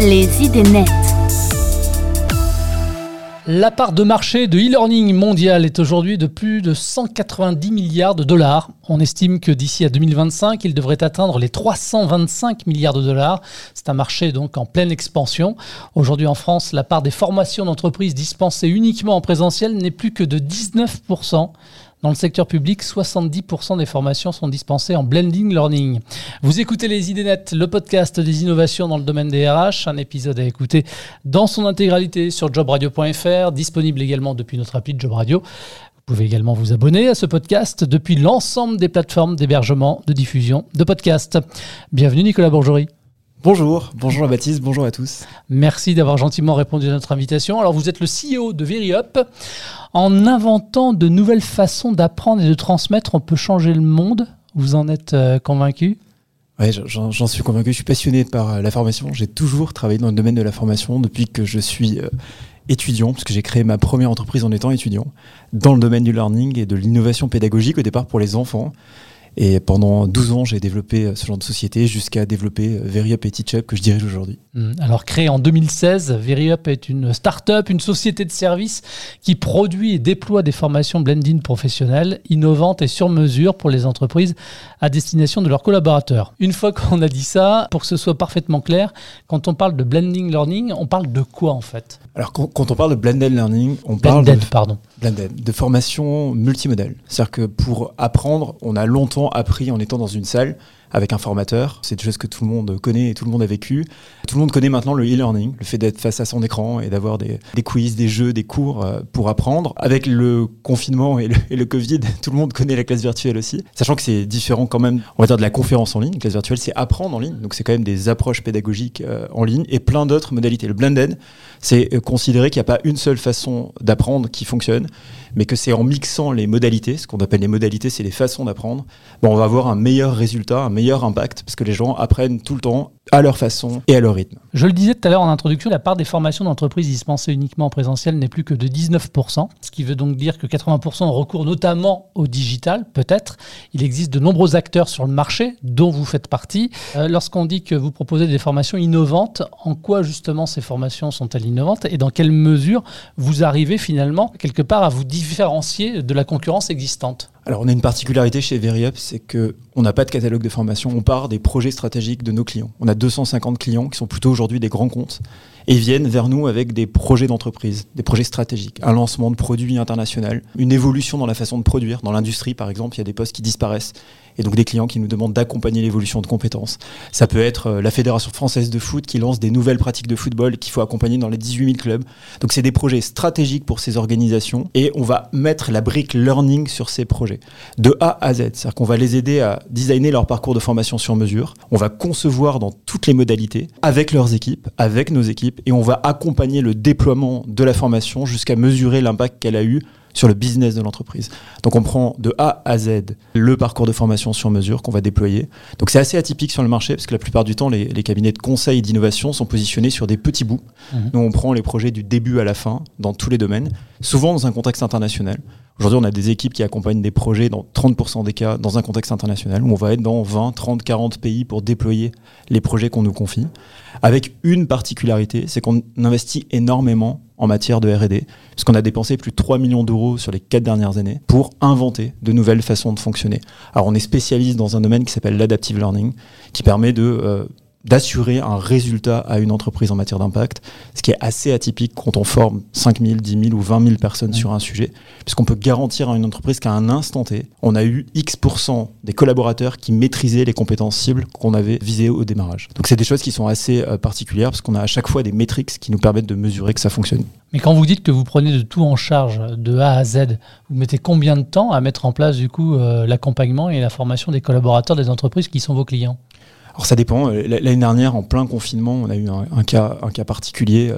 Les idées nettes. La part de marché de e-learning mondial est aujourd'hui de plus de 190 milliards de dollars. On estime que d'ici à 2025, il devrait atteindre les 325 milliards de dollars. C'est un marché donc en pleine expansion. Aujourd'hui en France, la part des formations d'entreprises dispensées uniquement en présentiel n'est plus que de 19%. Dans le secteur public, 70% des formations sont dispensées en blending learning. Vous écoutez Les Idées Nettes, le podcast des innovations dans le domaine des RH, un épisode à écouter dans son intégralité sur jobradio.fr, disponible également depuis notre appli Job Radio. Vous pouvez également vous abonner à ce podcast depuis l'ensemble des plateformes d'hébergement, de diffusion de podcasts. Bienvenue Nicolas Bourgerie. Bonjour, bonjour à Baptiste, bonjour à tous. Merci d'avoir gentiment répondu à notre invitation. Alors vous êtes le CEO de VeryUp. En inventant de nouvelles façons d'apprendre et de transmettre, on peut changer le monde. Vous en êtes euh, convaincu? Oui, j'en suis convaincu. Je suis passionné par euh, la formation. J'ai toujours travaillé dans le domaine de la formation depuis que je suis euh, étudiant, parce que j'ai créé ma première entreprise en étant étudiant, dans le domaine du learning et de l'innovation pédagogique au départ pour les enfants. Et pendant 12 ans, j'ai développé euh, ce genre de société jusqu'à développer euh, VeryUp et TeachUp que je dirige aujourd'hui. Hmm. Alors, créé en 2016, VeryUp est une start-up, une société de services qui produit et déploie des formations blending professionnelles innovantes et sur mesure pour les entreprises à destination de leurs collaborateurs. Une fois qu'on a dit ça, pour que ce soit parfaitement clair, quand on parle de blending learning, on parle de quoi en fait? Alors, quand, on parle de blended learning, on parle de, pardon. Blended, de formation multimodale. C'est-à-dire que pour apprendre, on a longtemps appris en étant dans une salle avec un formateur. C'est des choses que tout le monde connaît et tout le monde a vécu. Tout le monde connaît maintenant le e-learning, le fait d'être face à son écran et d'avoir des, quiz, des jeux, des cours euh, pour apprendre. Avec le confinement et le, Covid, tout le monde connaît la classe virtuelle aussi. Sachant que c'est différent quand même, on va dire, de la conférence en ligne. La classe virtuelle, c'est apprendre en ligne. Donc c'est quand même des approches pédagogiques euh, en ligne et plein d'autres modalités. Le blended, c'est euh, considérer qu'il n'y a pas une seule façon d'apprendre qui fonctionne, mais que c'est en mixant les modalités, ce qu'on appelle les modalités, c'est les façons d'apprendre, bon, on va avoir un meilleur résultat, un meilleur impact, parce que les gens apprennent tout le temps à leur façon et à leur rythme. Je le disais tout à l'heure en introduction, la part des formations d'entreprises dispensées uniquement en présentiel n'est plus que de 19%, ce qui veut donc dire que 80% ont recours notamment au digital, peut-être. Il existe de nombreux acteurs sur le marché, dont vous faites partie. Euh, lorsqu'on dit que vous proposez des formations innovantes, en quoi justement ces formations sont-elles innovantes et dans quelle mesure vous arrivez finalement quelque part à vous différencier de la concurrence existante? Alors, on a une particularité chez VeryUp, c'est qu'on n'a pas de catalogue de formation, on part des projets stratégiques de nos clients. On a 250 clients qui sont plutôt aujourd'hui des grands comptes et viennent vers nous avec des projets d'entreprise, des projets stratégiques, un lancement de produits international, une évolution dans la façon de produire. Dans l'industrie, par exemple, il y a des postes qui disparaissent et donc des clients qui nous demandent d'accompagner l'évolution de compétences. Ça peut être euh, la Fédération française de foot qui lance des nouvelles pratiques de football qu'il faut accompagner dans les 18 000 clubs. Donc c'est des projets stratégiques pour ces organisations et on va mettre la brique learning sur ces projets de A à Z. C'est-à-dire qu'on va les aider à designer leur parcours de formation sur mesure. On va concevoir dans toutes les modalités avec leurs équipes, avec nos équipes et on va accompagner le déploiement de la formation jusqu'à mesurer l'impact qu'elle a eu sur le business de l'entreprise. Donc on prend de A à Z le parcours de formation sur mesure qu'on va déployer. Donc c'est assez atypique sur le marché parce que la plupart du temps, les, cabinets de conseil et d'innovation sont positionnés sur des petits bouts. Mhm. Nous, on prend les projets du début à la fin dans tous les domaines, souvent dans un contexte international. Aujourd'hui, on a des équipes qui accompagnent des projets dans 30% des cas dans un contexte international où on va être dans 20, 30, 40 pays pour déployer les projets qu'on nous confie. Avec une particularité, c'est qu'on investit énormément en matière de RD, puisqu'on a dépensé plus de 3 millions d'euros sur les 4 dernières années pour inventer de nouvelles façons de fonctionner. Alors on est spécialiste dans un domaine qui s'appelle l'adaptive learning, qui permet de... Euh, d'assurer un résultat à une entreprise en matière d'impact, ce qui est assez atypique quand on forme 5 000, 10 000 ou 20 000 personnes sur un sujet, puisqu'on peut garantir à une entreprise qu'à un instant T, on a eu X% des collaborateurs qui maîtrisaient les compétences cibles qu'on avait visées au démarrage. Donc c'est des choses qui sont assez euh, particulières, parce qu'on a à chaque fois des métriques qui nous permettent de mesurer que ça fonctionne. Mais quand vous dites que vous prenez de tout en charge, de A à Z, vous mettez combien de temps à mettre en place du coup euh, l'accompagnement et la formation des collaborateurs des entreprises qui sont vos clients? Alors ça dépend. Euh, l'année dernière, en plein confinement, on a eu un, un cas particulier.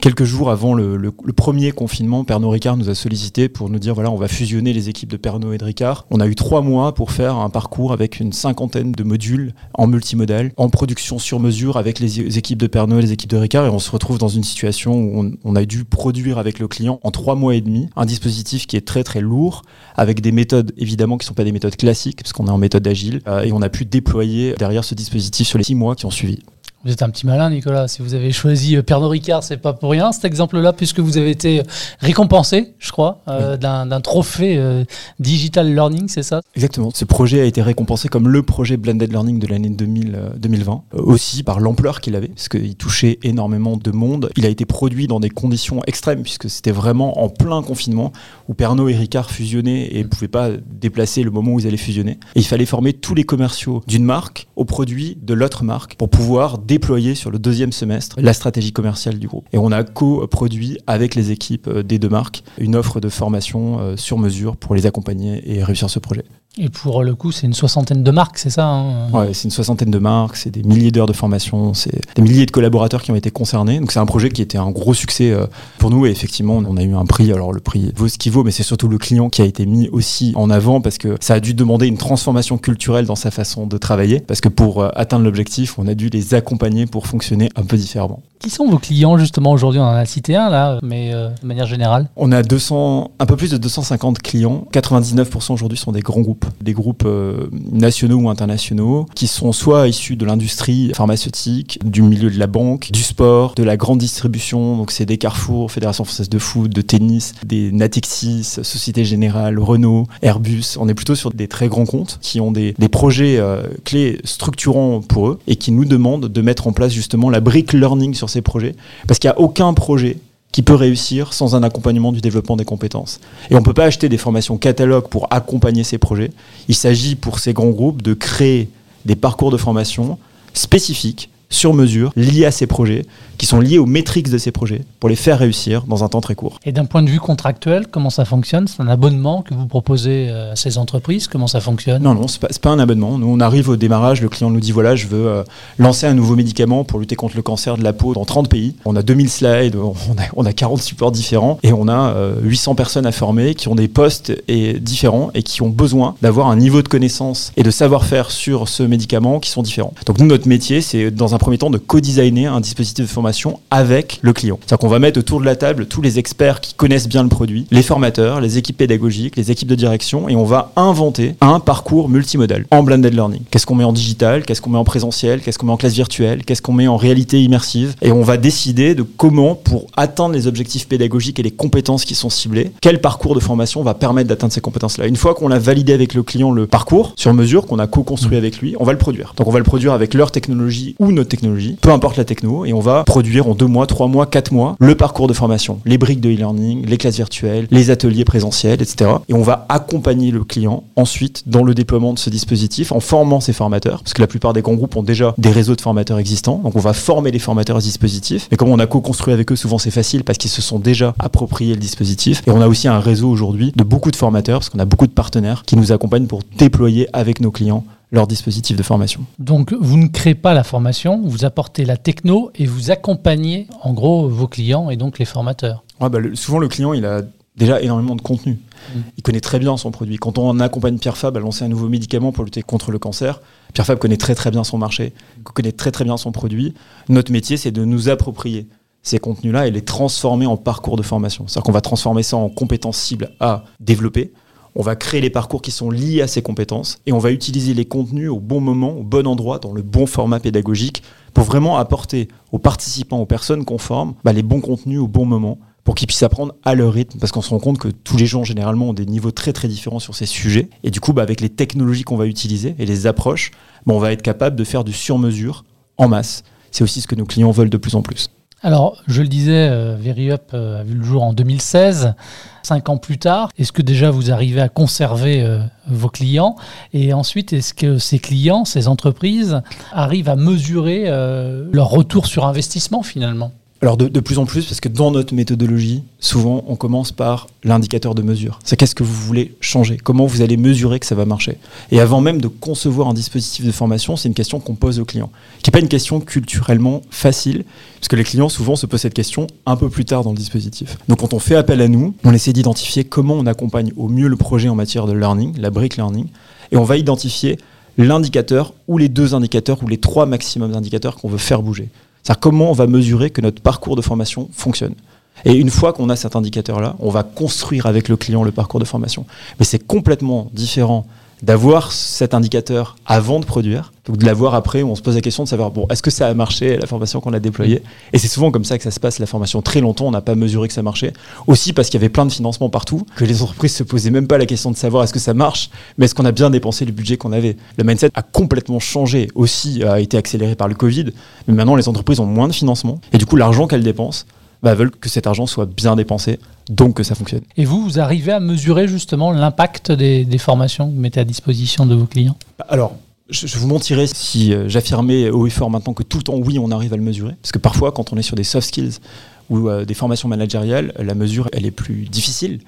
Quelques jours avant le, premier confinement, Pernod Ricard nous a sollicité pour nous dire voilà, on va fusionner les équipes de Pernod et de Ricard. On a eu trois mois pour faire un parcours avec une cinquantaine de modules en multimodal, en production sur mesure avec les équipes de Pernod et les équipes de Ricard. Et on se retrouve dans une situation où on, a dû produire avec le client en trois mois et demi un dispositif qui est très très lourd, avec des méthodes évidemment qui ne sont pas des méthodes classiques, parce qu'on est en méthode agile. Euh, et on a pu déployer derrière ce dispositif sur les six mois qui ont suivi. Vous êtes un petit malin, Nicolas. Si vous avez choisi euh, Pernod Ricard, c'est pas pour rien cet exemple-là, puisque vous avez été récompensé, je crois, euh, d'un trophée euh, Digital Learning, c'est ça? Exactement. Ce projet a été récompensé comme le projet Blended Learning de l'année 2020, aussi par l'ampleur qu'il avait, parce qu'il touchait énormément de monde. Il a été produit dans des conditions extrêmes, puisque c'était vraiment en plein confinement, où Pernod et Ricard fusionnaient et ne pouvaient pas déplacer le moment où ils allaient fusionner. Et il fallait former tous les commerciaux d'une marque aux produits de l'autre marque pour pouvoir déployer sur le deuxième semestre la stratégie commerciale du groupe. Et on a co-produit avec les équipes euh, des deux marques une offre de formation euh, sur mesure pour les accompagner et réussir ce projet. Et pour le coup, c'est une soixantaine de marques, c'est ça hein? Ouais, c'est une soixantaine de marques, c'est des milliers d'heures de formation, c'est des milliers de collaborateurs qui ont été concernés. Donc c'est un projet qui était un gros succès euh, pour nous et effectivement, on a eu un prix. Alors le prix vaut ce qu'il vaut, mais c'est surtout le client qui a été mis aussi en avant parce que ça a dû demander une transformation culturelle dans sa façon de travailler. Parce que pour euh, atteindre l'objectif, on a dû les accompagner pour fonctionner un peu différemment. Qui sont vos clients justement? Aujourd'hui On en a cité un là, mais euh, de manière générale On a 200, un peu plus de 250 clients. 99% aujourd'hui sont des grands groupes des groupes euh, nationaux ou internationaux qui sont soit issus de l'industrie pharmaceutique, du milieu de la banque, du sport, de la grande distribution. Donc c'est des Carrefour, Fédération française de foot, de tennis, des Natixis, Société Générale, Renault, Airbus. On est plutôt sur des très grands comptes qui ont des, projets euh, clés structurants pour eux et qui nous demandent de mettre en place justement la brique learning sur ces projets. Parce qu'il n'y a aucun projet qui peut réussir sans un accompagnement du développement des compétences. Et on ne peut pas acheter des formations catalogues pour accompagner ces projets. Il s'agit pour ces grands groupes de créer des parcours de formation spécifiques, sur mesure, liés à ces projets, qui sont liés aux métriques de ces projets pour les faire réussir dans un temps très court. Et d'un point de vue contractuel, comment ça fonctionne? C'est un abonnement que vous proposez euh, à ces entreprises? Comment ça fonctionne? Non, non, ce n'est pas, pas, un abonnement. Nous, on arrive au démarrage, le client nous dit voilà, je veux euh, lancer un nouveau médicament pour lutter contre le cancer de la peau dans 30 pays. On a 2000 slides, on a, on a 40 supports différents et on a 800 euh, personnes à former qui ont des postes et, différents et qui ont besoin d'avoir un niveau de connaissance et de savoir-faire sur ce médicament qui sont différents. Donc nous, notre métier, c'est dans un premier temps de co-designer un dispositif de formation avec le client. C'est-à-dire qu'on va mettre autour de la table tous les experts qui connaissent bien le produit, les formateurs, les équipes pédagogiques, les équipes de direction, et on va inventer un parcours multimodal en blended learning. Qu'est-ce qu'on met en digital, qu'est-ce qu'on met en présentiel, qu'est-ce qu'on met en classe virtuelle, qu'est-ce qu'on met en réalité immersive, et on va décider de comment, pour atteindre les objectifs pédagogiques et les compétences qui sont ciblées, quel parcours de formation va permettre d'atteindre ces compétences-là. Une fois qu'on a validé avec le client le parcours sur mesure, qu'on a co-construit avec lui, on va le produire. Donc on va le produire avec leur technologie ou notre technologie, peu importe la techno, et on va produire en deux mois, trois mois, quatre mois le parcours de formation, les briques de e-learning, les classes virtuelles, les ateliers présentiels, etc. Et on va accompagner le client ensuite dans le déploiement de ce dispositif en formant ses formateurs, parce que la plupart des grands groupes ont déjà des réseaux de formateurs existants. Donc on va former les formateurs à ce dispositif. Et comme on a co-construit avec eux, souvent c'est facile parce qu'ils se sont déjà appropriés le dispositif. Et on a aussi un réseau aujourd'hui de beaucoup de formateurs, parce qu'on a beaucoup de partenaires qui nous accompagnent pour déployer avec nos clients leur dispositif de formation. Donc vous ne créez pas la formation, vous apportez la techno et vous accompagnez en gros vos clients et donc les formateurs. Ouais, bah, souvent le client il a déjà énormément de contenu. Mm. Il connaît très bien son produit. Quand on accompagne Pierre Fab à lancer un nouveau médicament pour lutter contre le cancer, Pierre Fab connaît très très bien son marché, connaît très très bien son produit. Notre métier c'est de nous approprier ces contenus-là et les transformer en parcours de formation. C'est-à-dire qu'on va transformer ça en compétences cibles à développer on va créer les parcours qui sont liés à ces compétences et on va utiliser les contenus au bon moment, au bon endroit, dans le bon format pédagogique pour vraiment apporter aux participants, aux personnes qu'on bah, les bons contenus au bon moment pour qu'ils puissent apprendre à leur rythme, parce qu'on se rend compte que tous les gens généralement ont des niveaux très très différents sur ces sujets, et du coup bah, avec les technologies qu'on va utiliser et les approches, bah, on va être capable de faire du sur-mesure en masse. C'est aussi ce que nos clients veulent de plus en plus. Alors, je le disais, euh, VeryUp euh, a vu le jour en 2016. Cinq ans plus tard, est-ce que déjà vous arrivez à conserver euh, vos clients? Et ensuite, est-ce que ces clients, ces entreprises, arrivent à mesurer leur retour sur investissement finalement? Alors de, plus en plus, parce que dans notre méthodologie, souvent on commence par l'indicateur de mesure. C'est qu'est-ce que vous voulez changer? Comment vous allez mesurer que ça va marcher? Et avant même de concevoir un dispositif de formation, c'est une question qu'on pose aux clients, qui n'est pas une question culturellement facile, parce que les clients souvent se posent cette question un peu plus tard dans le dispositif. Donc quand on fait appel à nous, on essaie d'identifier comment on accompagne au mieux le projet en matière de learning, la brick learning, et on va identifier l'indicateur ou les deux indicateurs ou les trois maximums d'indicateurs qu'on veut faire bouger. C'est-à-dire comment on va mesurer que notre parcours de formation fonctionne. Et une fois qu'on a cet indicateur-là, on va construire avec le client le parcours de formation. Mais c'est complètement différent d'avoir cet indicateur avant de produire, donc de l'avoir après, où on se pose la question de savoir, bon, est-ce que ça a marché, la formation qu'on a déployée? Et c'est souvent comme ça que ça se passe, la formation. Très longtemps, on n'a pas mesuré que ça marchait. Aussi parce qu'il y avait plein de financements partout, que les entreprises se posaient même pas la question de savoir est-ce que ça marche, mais est-ce qu'on a bien dépensé le budget qu'on avait? Le mindset a complètement changé, aussi a été accéléré par le Covid, mais maintenant les entreprises ont moins de financement, et du coup l'argent qu'elles dépensent, bah, veulent que cet argent soit bien dépensé, donc que ça fonctionne. Et vous, vous arrivez à mesurer justement l'impact des, des formations que vous mettez à disposition de vos clients? Alors, je, vous mentirais si euh, j'affirmais haut et fort maintenant que tout le temps, oui, on arrive à le mesurer. Parce que parfois, quand on est sur des soft skills ou euh, des formations managériales, la mesure, elle est plus difficile.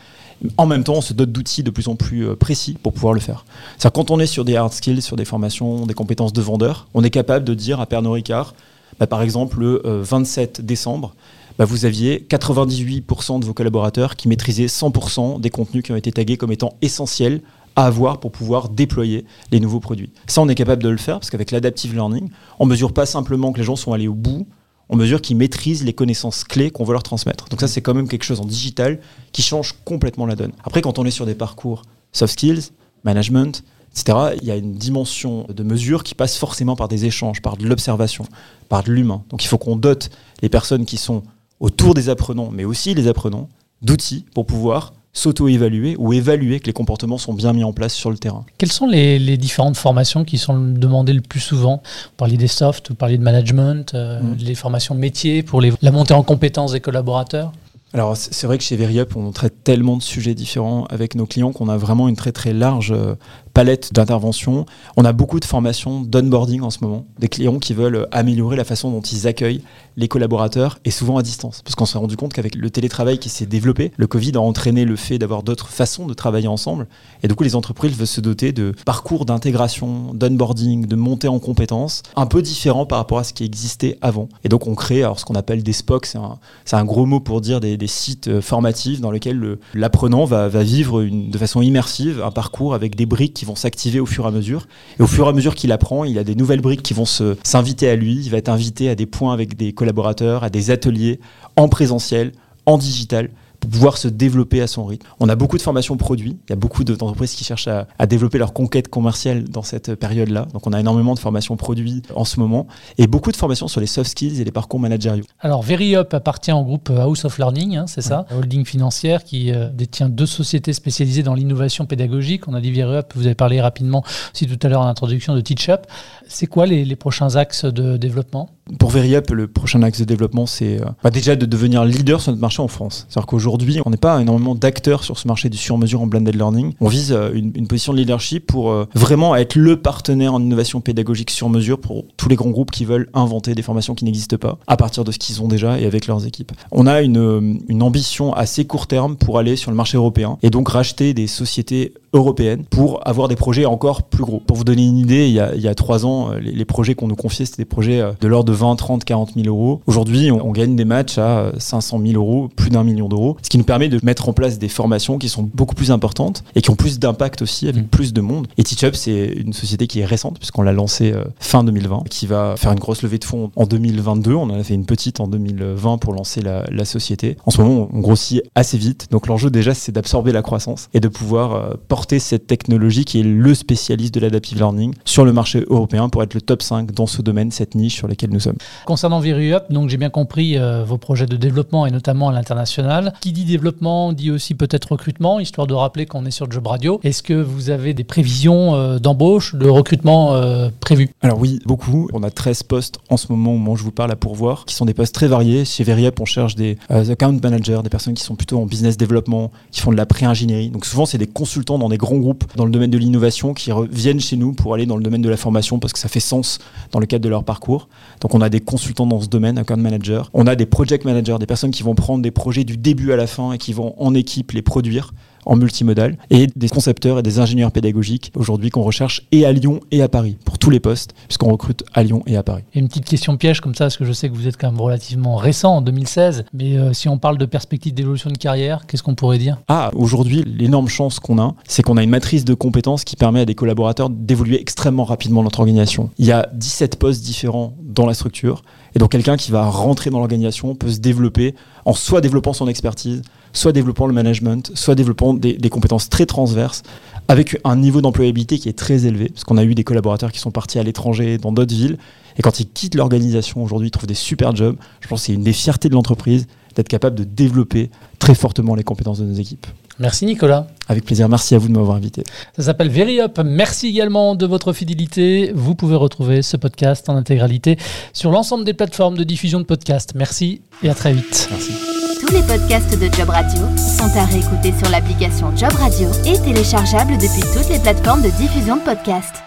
En même temps, on se dote d'outils de plus en plus euh, précis pour pouvoir le faire. C'est-à-dire quand on est sur des hard skills, sur des formations, des compétences de vendeur, on est capable de dire à Pernod Ricard, bah, par exemple, le euh, 27 décembre, bah, vous aviez 98% de vos collaborateurs qui maîtrisaient 100% des contenus qui ont été tagués comme étant essentiels à avoir pour pouvoir déployer les nouveaux produits. Ça, on est capable de le faire parce qu'avec l'adaptive learning, on mesure pas simplement que les gens sont allés au bout, on mesure qu'ils maîtrisent les connaissances clés qu'on veut leur transmettre. Donc ça, c'est quand même quelque chose en digital qui change complètement la donne. Après, quand on est sur des parcours soft skills, management, etc., il y a une dimension de mesure qui passe forcément par des échanges, par de l'observation, par de l'humain. Donc il faut qu'on dote les personnes qui sont autour des apprenants, mais aussi les apprenants, d'outils pour pouvoir s'auto-évaluer ou évaluer que les comportements sont bien mis en place sur le terrain. Quelles sont les, les différentes formations qui sont demandées le plus souvent? Vous parliez des softs, vous parliez de management, euh, Mm. les formations métiers pour les, la montée en compétences des collaborateurs? Alors c'est c'est vrai que chez Veriup, on traite tellement de sujets différents avec nos clients qu'on a vraiment une très très large euh, palette d'interventions. On a beaucoup de formations d'onboarding en ce moment, des clients qui veulent euh, améliorer la façon dont ils accueillent les collaborateurs et souvent à distance. Parce qu'on s'est rendu compte qu'avec le télétravail qui s'est développé, le Covid a entraîné le fait d'avoir d'autres façons de travailler ensemble. Et du coup, les entreprises veulent se doter de parcours d'intégration, d'onboarding, de montée en compétences, un peu différents par rapport à ce qui existait avant. Et donc, on crée alors, ce qu'on appelle des SPOC, c'est un, gros mot pour dire des, sites euh, formatifs dans lesquels le- l'apprenant va, vivre de façon immersive un parcours avec des briques qui vont s'activer au fur et à mesure. Et au fur et à mesure qu'il apprend, il a des nouvelles briques qui vont s'inviter à lui. Il va être invité à des points avec des collaborateurs, à des ateliers en présentiel, en digital pour pouvoir se développer à son rythme. On a beaucoup de formations produits. Il y a beaucoup de- d'entreprises qui cherchent à, à développer leur conquête commerciale dans cette période-là. Donc on a énormément de formations produits en ce moment et beaucoup de formations sur les soft skills et les parcours managériaux. Alors, VeryUp appartient au groupe House of Learning, hein, c'est ça, holding financière qui euh, détient deux sociétés spécialisées dans l'innovation pédagogique. On a dit VeryUp, vous avez parlé rapidement aussi tout à l'heure en introduction de TeachUp. C'est quoi les, les prochains axes de développement? Pour Veriup, le prochain axe de développement, c'est euh, bah, déjà de devenir leader sur notre marché en France. C'est-à-dire qu'aujourd'hui, on n'est pas énormément d'acteurs sur ce marché du sur-mesure en blended learning. On vise euh, une, une position de leadership pour euh, vraiment être le partenaire en innovation pédagogique sur mesure pour tous les grands groupes qui veulent inventer des formations qui n'existent pas à partir de ce qu'ils ont déjà et avec leurs équipes. On a une, euh, une ambition assez court terme pour aller sur le marché européen et donc racheter des sociétés européennes pour avoir des projets encore plus gros. Pour vous donner une idée, il y a, il y a trois ans, euh, les, les projets qu'on nous confiait, c'était des projets euh, de l'ordre de 20, 30, 40 000 euros. Aujourd'hui, on, on gagne des matchs à euh, 500 000 euros, plus d'un million d'euros, ce qui nous permet de mettre en place des formations qui sont beaucoup plus importantes et qui ont plus d'impact aussi avec Mm. plus de monde. Et TeachUp, c'est une société qui est récente puisqu'on l'a lancée euh, fin 2020, qui va faire une grosse levée de fonds en 2022. On en a fait une petite en 2020 pour lancer la, la société. En ce moment, on grossit assez vite. Donc l'enjeu déjà, c'est d'absorber la croissance et de pouvoir euh, porter cette technologie qui est le spécialiste de l'adaptive learning sur le marché européen pour être le top 5 dans ce domaine, cette niche sur laquelle nous sommes. Concernant VeryUp, donc j'ai bien compris euh, vos projets de développement et notamment à l'international. Qui dit développement dit aussi peut-être recrutement, histoire de rappeler qu'on est sur Job Radio. Est-ce que vous avez des prévisions euh, d'embauche, de recrutement euh, prévues? Alors oui, beaucoup. On a 13 postes en ce moment au moment où je vous parle à pourvoir, qui sont des postes très variés. Chez Veriup, on cherche des euh, account managers, des personnes qui sont plutôt en business développement, qui font de la pré-ingénierie. Donc souvent, c'est des consultants dans des grands groupes dans le domaine de l'innovation qui reviennent chez nous pour aller dans le domaine de la formation parce que ça fait sens dans le cadre de leur parcours. Donc on a des consultants dans ce domaine, account managers. On a des project managers, des personnes qui vont prendre des projets du début à la fin et qui vont en équipe les produire en multimodal et des concepteurs et des ingénieurs pédagogiques aujourd'hui qu'on recherche et à Lyon et à Paris pour tous les postes puisqu'on recrute à Lyon et à Paris. Et une petite question piège comme ça, parce que je sais que vous êtes quand même relativement récent, en 2016. Mais euh, si on parle de perspective d'évolution de carrière, qu'est-ce qu'on pourrait dire? Ah, aujourd'hui, l'énorme chance qu'on a, c'est qu'on a une matrice de compétences qui permet à des collaborateurs d'évoluer extrêmement rapidement dans notre organisation. Il y a 17 postes différents dans la structure, et donc quelqu'un qui va rentrer dans l'organisation peut se développer en soit développant son expertise, soit développant le management, soit développant des, compétences très transverses avec un niveau d'employabilité qui est très élevé, parce qu'on a eu des collaborateurs qui sont partis à l'étranger, dans d'autres villes, et quand ils quittent l'organisation aujourd'hui, ils trouvent des super jobs. Je pense que c'est une des fiertés de l'entreprise d'être capable de développer très fortement les compétences de nos équipes. Merci Nicolas. Avec plaisir, merci à vous de m'avoir invité. Ça s'appelle VeryUp. Merci également de votre fidélité. Vous pouvez retrouver ce podcast en intégralité sur l'ensemble des plateformes de diffusion de podcasts. Merci et à très vite. Merci. Tous les podcasts de Job Radio sont à réécouter sur l'application Job Radio et téléchargeables depuis toutes les plateformes de diffusion de podcasts.